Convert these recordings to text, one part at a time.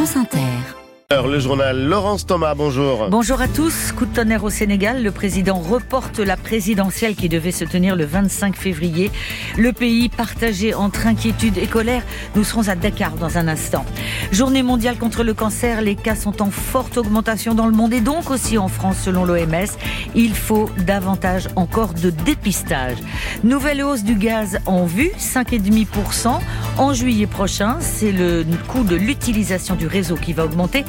France Inter. Le journal Laurence Thomas, bonjour. Bonjour à tous. Coup de tonnerre au Sénégal. Le président reporte la présidentielle qui devait se tenir le 25 février. Le pays partagé entre inquiétude et colère. Nous serons à Dakar dans un instant. Journée mondiale contre le cancer. Les cas sont en forte augmentation dans le monde et donc aussi en France selon l'OMS. Il faut davantage encore de dépistage. Nouvelle hausse du gaz en vue, 5,5% en juillet prochain. C'est le coût de l'utilisation du réseau qui va augmenter.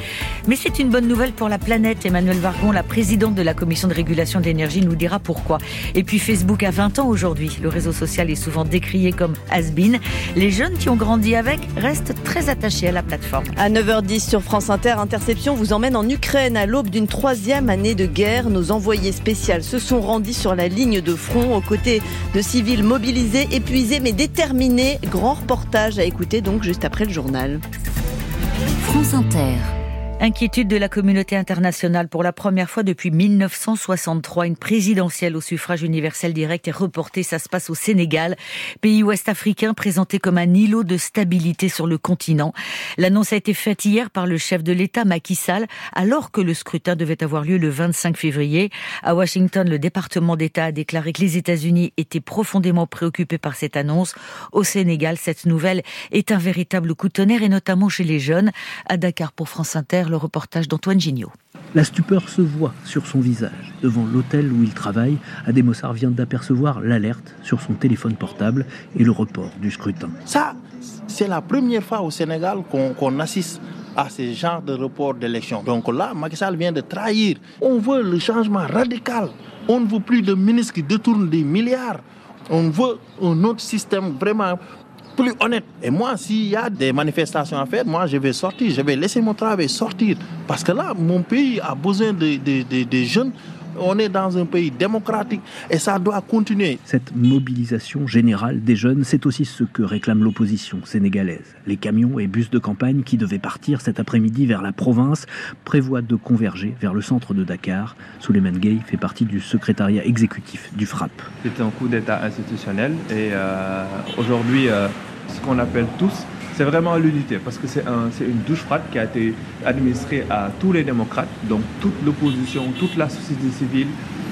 Mais c'est une bonne nouvelle pour la planète. Emmanuel Vargon, la présidente de la commission de régulation de l'énergie, nous dira pourquoi. Et puis Facebook a 20 ans aujourd'hui. Le réseau social est souvent décrié comme has-been. Les jeunes qui ont grandi avec restent très attachés à la plateforme. À 9h10 sur France Inter, Interception vous emmène en Ukraine à l'aube d'une troisième année de guerre. Nos envoyés spéciaux se sont rendus sur la ligne de front aux côtés de civils mobilisés, épuisés mais déterminés. Grand reportage à écouter donc juste après le journal. France Inter. Inquiétude de la communauté internationale pour la première fois depuis 1963. Une présidentielle au suffrage universel direct est reportée. Ça se passe au Sénégal, pays ouest africain présenté comme un îlot de stabilité sur le continent. L'annonce a été faite hier par le chef de l'État, Macky Sall, alors que le scrutin devait avoir lieu le 25 février. À Washington, le département d'État a déclaré que les États-Unis étaient profondément préoccupés par cette annonce. Au Sénégal, cette nouvelle est un véritable coup de tonnerre et notamment chez les jeunes. À Dakar pour France Inter, le reportage d'Antoine Gignot. La stupeur se voit sur son visage. Devant l'hôtel où il travaille, Adémossar vient d'apercevoir l'alerte sur son téléphone portable et le report du scrutin. Ça, c'est la première fois au Sénégal qu'on assiste à ce genre de report d'élection. Donc là, Macky Sall vient de trahir. On veut le changement radical. On ne veut plus de ministres qui détournent des milliards. On veut un autre système vraiment plus honnête. Et moi, s'il y a des manifestations à faire, moi, je vais sortir, je vais laisser mon travail sortir. Parce que là, mon pays a besoin de, de, de jeunes on est dans un pays démocratique et ça doit continuer. Cette mobilisation générale des jeunes, c'est aussi ce que réclame l'opposition sénégalaise. Les camions et bus de campagne qui devaient partir cet après-midi vers la province prévoient de converger vers le centre de Dakar. Souleymane Gay fait partie du secrétariat exécutif du FRAP. C'est un coup d'État institutionnel et euh, aujourd'hui, euh, ce qu'on appelle tous c'est vraiment l'unité, parce que c'est une douche froide qui a été administrée à tous les démocrates, donc toute l'opposition, toute la société civile.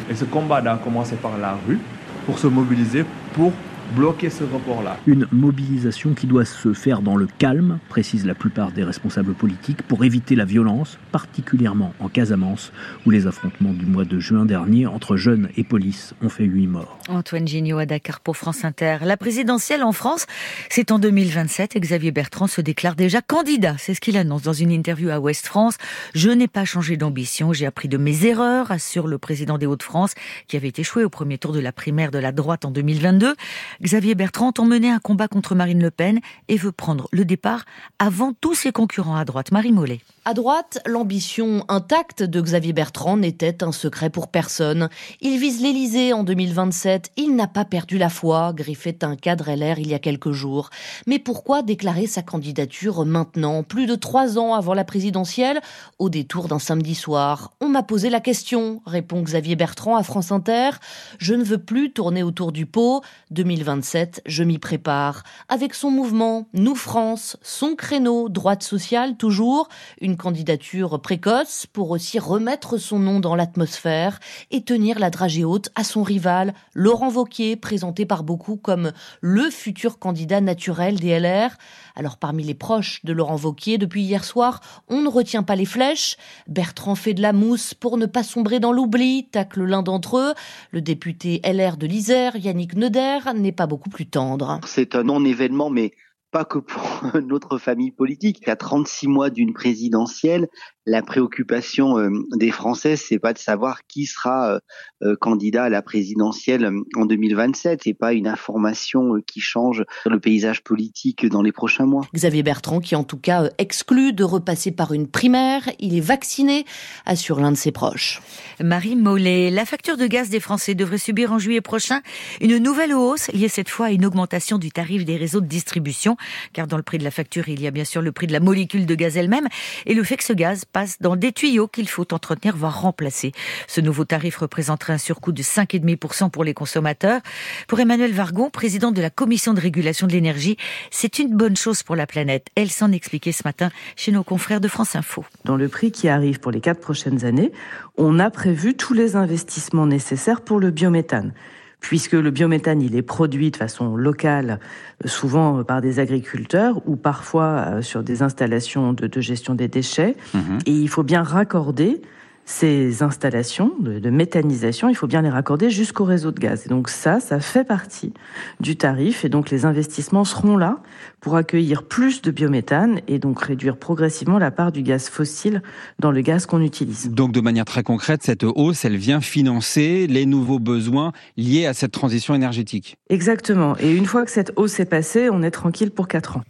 Et ce combat a commencé par la rue pour se mobiliser pour bloquer ce report-là. Une mobilisation qui doit se faire dans le calme, précisent la plupart des responsables politiques, pour éviter la violence, particulièrement en Casamance, où les affrontements du mois de juin dernier entre jeunes et police ont fait huit morts. Antoine Gignot à Dakar pour France Inter. La présidentielle en France, c'est en 2027 et Xavier Bertrand se déclare déjà candidat. C'est ce qu'il annonce dans une interview à Ouest France. Je n'ai pas changé d'ambition, j'ai appris de mes erreurs, assure le président des Hauts-de-France, qui avait échoué au premier tour de la primaire de la droite en 2022. Xavier Bertrand entend mener un combat contre Marine Le Pen et veut prendre le départ avant tous ses concurrents à droite. Marie Mollet. À droite, l'ambition intacte de Xavier Bertrand n'était un secret pour personne. Il vise l'Élysée en 2027. Il n'a pas perdu la foi, griffait un cadre LR il y a quelques jours. Mais pourquoi déclarer sa candidature maintenant, plus de trois ans avant la présidentielle, au détour d'un samedi soir On m'a posé la question, répond Xavier Bertrand à France Inter. Je ne veux plus tourner autour du pot. 2027, je m'y prépare. Avec son mouvement Nous France, son créneau droite sociale toujours, candidature précoce pour aussi remettre son nom dans l'atmosphère et tenir la dragée haute à son rival, Laurent Vauquier, présenté par beaucoup comme le futur candidat naturel des LR. Alors parmi les proches de Laurent Vauquier, depuis hier soir, on ne retient pas les flèches. Bertrand fait de la mousse pour ne pas sombrer dans l'oubli, tacle l'un d'entre eux. Le député LR de l'Isère, Yannick Neuder, n'est pas beaucoup plus tendre. C'est un non-événement, mais pas que pour notre famille politique. À 36 mois d'une présidentielle, la préoccupation euh, des Français, c'est pas de savoir qui sera euh, euh, candidat à la présidentielle en 2027. C'est pas une information qui change le paysage politique dans les prochains mois. Xavier Bertrand, qui en tout cas exclut de repasser par une primaire, il est vacciné, assure l'un de ses proches. Marie Mollet, la facture de gaz des Français devrait subir en juillet prochain une nouvelle hausse liée cette fois à une augmentation du tarif des réseaux de distribution. Car dans le prix de la facture, il y a bien sûr le prix de la molécule de gaz elle-même et le fait que ce gaz passe dans des tuyaux qu'il faut entretenir, voire remplacer. Ce nouveau tarif représenterait un surcoût de 5,5% pour les consommateurs. Pour Emmanuel Vargon, président de la commission de régulation de l'énergie, c'est une bonne chose pour la planète. Elle s'en expliquait ce matin chez nos confrères de France Info. Dans le prix qui arrive pour les quatre prochaines années, on a prévu tous les investissements nécessaires pour le biométhane puisque le biométhane, il est produit de façon locale, euh, souvent par des agriculteurs ou parfois euh, sur des installations de, gestion des déchets. Mhm. Et il faut bien raccorder ces installations de, méthanisation, il faut bien les raccorder jusqu'au réseau de gaz. Et donc ça, ça fait partie du tarif. Et donc les investissements seront là pour accueillir plus de biométhane et donc réduire progressivement la part du gaz fossile dans le gaz qu'on utilise. Donc de manière très concrète, cette hausse, elle vient financer les nouveaux besoins liés à cette transition énergétique. Exactement. Et une fois que cette hausse est passée, on est tranquille pour 4 ans.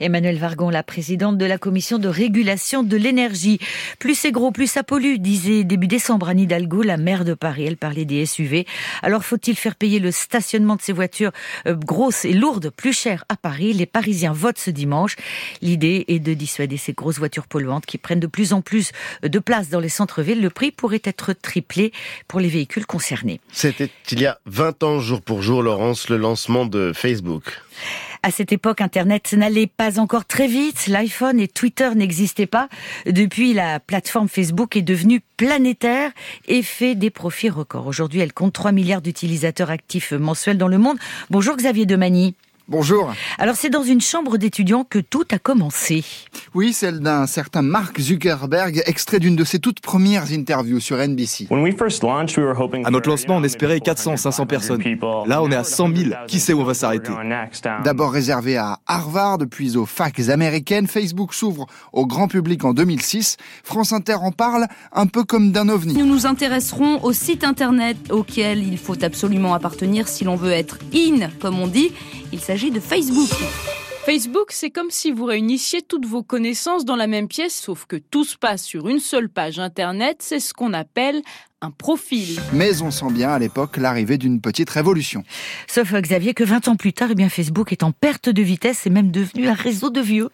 Emmanuel Vargon, la présidente de la commission de régulation de l'énergie. Plus c'est gros, plus ça pollue, disait début décembre Anne Hidalgo, la maire de Paris. Elle parlait des SUV. Alors faut-il faire payer le stationnement de ces voitures euh, grosses et lourdes plus cher à Paris? Les Parisiens votent ce dimanche. L'idée est de dissuader ces grosses voitures polluantes qui prennent de plus en plus de place dans les centres-villes. Le prix pourrait être triplé pour les véhicules concernés. C'était il y a 20 ans jour pour jour, Laurence, le lancement de Facebook. À cette époque, Internet n'allait pas encore très vite. L'iPhone et Twitter n'existaient pas. Depuis, la plateforme Facebook est devenue planétaire et fait des profits records. Aujourd'hui, elle compte 3 milliards d'utilisateurs actifs mensuels dans le monde. Bonjour Xavier Demani. Bonjour. Alors c'est dans une chambre d'étudiants que tout a commencé. Oui, celle d'un certain Mark Zuckerberg, extrait d'une de ses toutes premières interviews sur NBC. À notre lancement, on espérait 400-500 personnes. Là, on est à 100 000. Qui sait où on va s'arrêter? D'abord réservé à Harvard, puis aux facs américaines, Facebook s'ouvre au grand public en 2006. France Inter en parle un peu comme d'un ovni. Nous nous intéresserons au site internet auquel il faut absolument appartenir si l'on veut être in, comme on dit. Il s'agit de Facebook. Facebook, c'est comme si vous réunissiez toutes vos connaissances dans la même pièce, sauf que tout se passe sur une seule page Internet. C'est ce qu'on appelle un profil. Mais on sent bien à l'époque l'arrivée d'une petite révolution. Sauf Xavier que 20 ans plus tard, eh bien Facebook est en perte de vitesse et même devenu un réseau de vieux.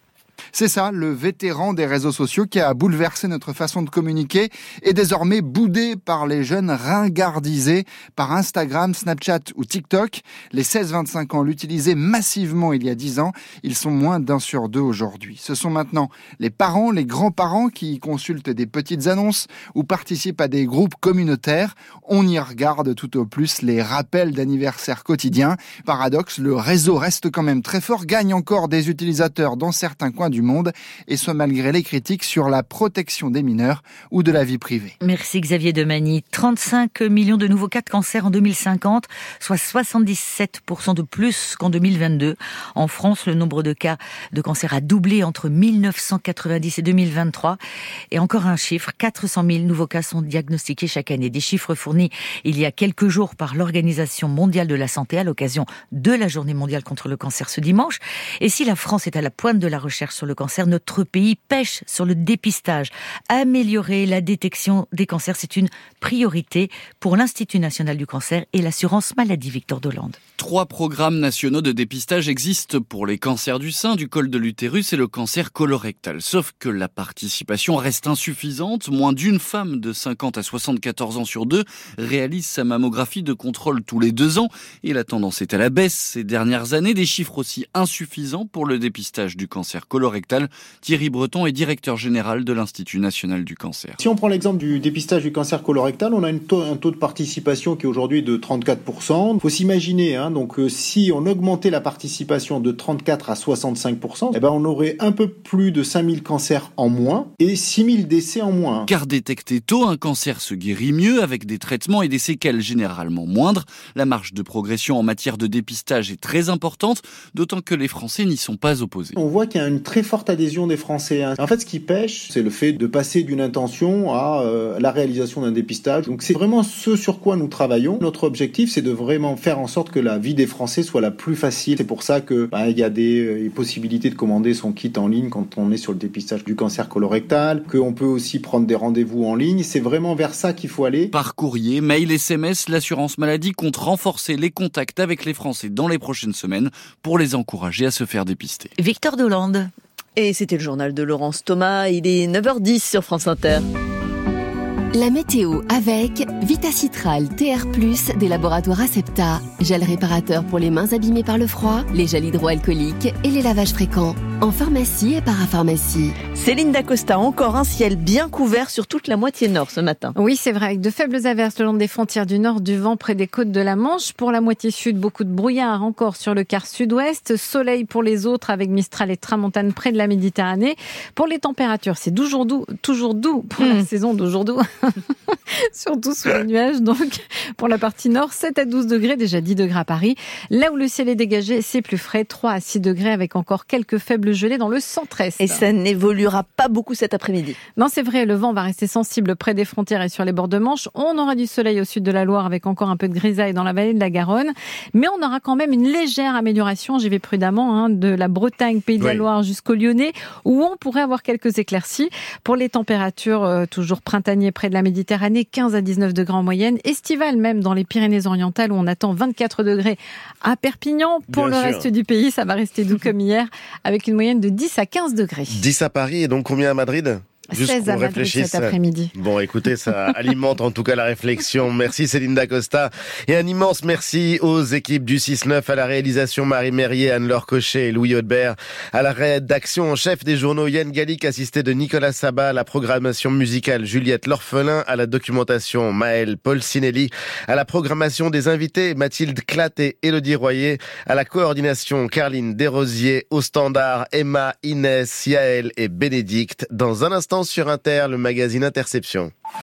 C'est ça, le vétéran des réseaux sociaux qui a bouleversé notre façon de communiquer est désormais boudé par les jeunes ringardisés par Instagram, Snapchat ou TikTok. Les 16-25 ans l'utilisaient massivement il y a 10 ans. Ils sont moins d'un sur deux aujourd'hui. Ce sont maintenant les parents, les grands-parents qui consultent des petites annonces ou participent à des groupes communautaires. On y regarde tout au plus les rappels d'anniversaire quotidiens. Paradoxe, le réseau reste quand même très fort, gagne encore des utilisateurs dans certains coins du monde, et ce malgré les critiques sur la protection des mineurs ou de la vie privée. Merci Xavier Demani. 35 millions de nouveaux cas de cancer en 2050, soit 77% de plus qu'en 2022. En France, le nombre de cas de cancer a doublé entre 1990 et 2023. Et encore un chiffre, 400 000 nouveaux cas sont diagnostiqués chaque année. Des chiffres fournis il y a quelques jours par l'Organisation mondiale de la santé à l'occasion de la journée mondiale contre le cancer ce dimanche. Et si la France est à la pointe de la recherche sur le cancer, notre pays pêche sur le dépistage. Améliorer la détection des cancers, c'est une priorité pour l'Institut national du cancer et l'assurance maladie Victor Dolande. Trois programmes nationaux de dépistage existent pour les cancers du sein, du col de l'utérus et le cancer colorectal. Sauf que la participation reste insuffisante. Moins d'une femme de 50 à 74 ans sur deux réalise sa mammographie de contrôle tous les deux ans. Et la tendance est à la baisse ces dernières années. Des chiffres aussi insuffisants pour le dépistage du cancer colorectal. Thierry Breton est directeur général de l'Institut national du cancer. Si on prend l'exemple du dépistage du cancer colorectal, on a un taux de participation qui est aujourd'hui de 34%. Il faut s'imaginer, hein, donc euh, si on augmentait la participation de 34 à 65%, eh ben on aurait un peu plus de 5000 cancers en moins et 6000 décès en moins. Car détecté tôt, un cancer se guérit mieux avec des traitements et des séquelles généralement moindres. La marge de progression en matière de dépistage est très importante, d'autant que les Français n'y sont pas opposés. On voit qu'il y a une très très forte adhésion des Français. Hein. En fait, ce qui pêche, c'est le fait de passer d'une intention à euh, la réalisation d'un dépistage. Donc c'est vraiment ce sur quoi nous travaillons. Notre objectif, c'est de vraiment faire en sorte que la vie des Français soit la plus facile. C'est pour ça que bah, il y a des euh, possibilités de commander son kit en ligne quand on est sur le dépistage du cancer colorectal, qu'on peut aussi prendre des rendez-vous en ligne. C'est vraiment vers ça qu'il faut aller. Par courrier, mail, SMS, l'assurance maladie compte renforcer les contacts avec les Français dans les prochaines semaines pour les encourager à se faire dépister. Victor Dolande. Et c'était le journal de Laurence Thomas. Il est 9h10 sur France Inter. La météo avec Vitacitral TR+, des laboratoires Acepta. Gel réparateur pour les mains abîmées par le froid, les gels hydroalcooliques et les lavages fréquents. En pharmacie et parapharmacie. Céline Dacosta, encore un ciel bien couvert sur toute la moitié nord ce matin. Oui, c'est vrai, avec de faibles averses le long des frontières du nord, du vent près des côtes de la Manche. Pour la moitié sud, beaucoup de brouillard encore sur le quart sud-ouest. Soleil pour les autres avec Mistral et Tramontane près de la Méditerranée. Pour les températures, c'est toujours doux, toujours doux pour la Hmm. saison d'aujourd'hui. Surtout sous les nuages. Donc, pour la partie nord, 7 à 12 degrés, déjà 10 degrés à Paris. Là où le ciel est dégagé, c'est plus frais, 3 à 6 degrés avec encore quelques faibles gelées dans le centre-est. Et ça n'évoluera pas beaucoup cet après-midi. Non, c'est vrai, le vent va rester sensible près des frontières et sur les bords de Manche. On aura du soleil au sud de la Loire avec encore un peu de grisaille dans la vallée de la Garonne. Mais on aura quand même une légère amélioration, j'y vais prudemment, hein, de la Bretagne, Pays de la Oui. Loire jusqu'au Lyonnais, où on pourrait avoir quelques éclaircies. Pour les températures, euh, toujours printaniers près de la Méditerranée, 15 à 19 degrés en moyenne. Estivale même dans les Pyrénées-Orientales, où on attend 24 degrés à Perpignan. Pour Bien le sûr. reste du pays, ça va rester doux comme hier, avec une moyenne de 10 à 15 degrés. 10 à Paris et donc combien à Madrid? 16 qu'on à Madrid cet après-midi. Bon, écoutez, ça alimente en tout cas la réflexion. Merci Céline Dacosta. Et un immense merci aux équipes du 6-9, à la réalisation Marie Merrier, Anne-Laure Cochet et Louis Audebert, à la rédaction en chef des journaux Yann Gallic, assisté de Nicolas Sabat, à la programmation musicale Juliette L'Orphelin, à la documentation Maël Paul Sinelli, à la programmation des invités Mathilde Clatt et Élodie Royer, à la coordination Carline Desrosiers, au standard Emma, Inès, Yaël et Bénédicte. Dans un instant sur Inter, le magazine Interception.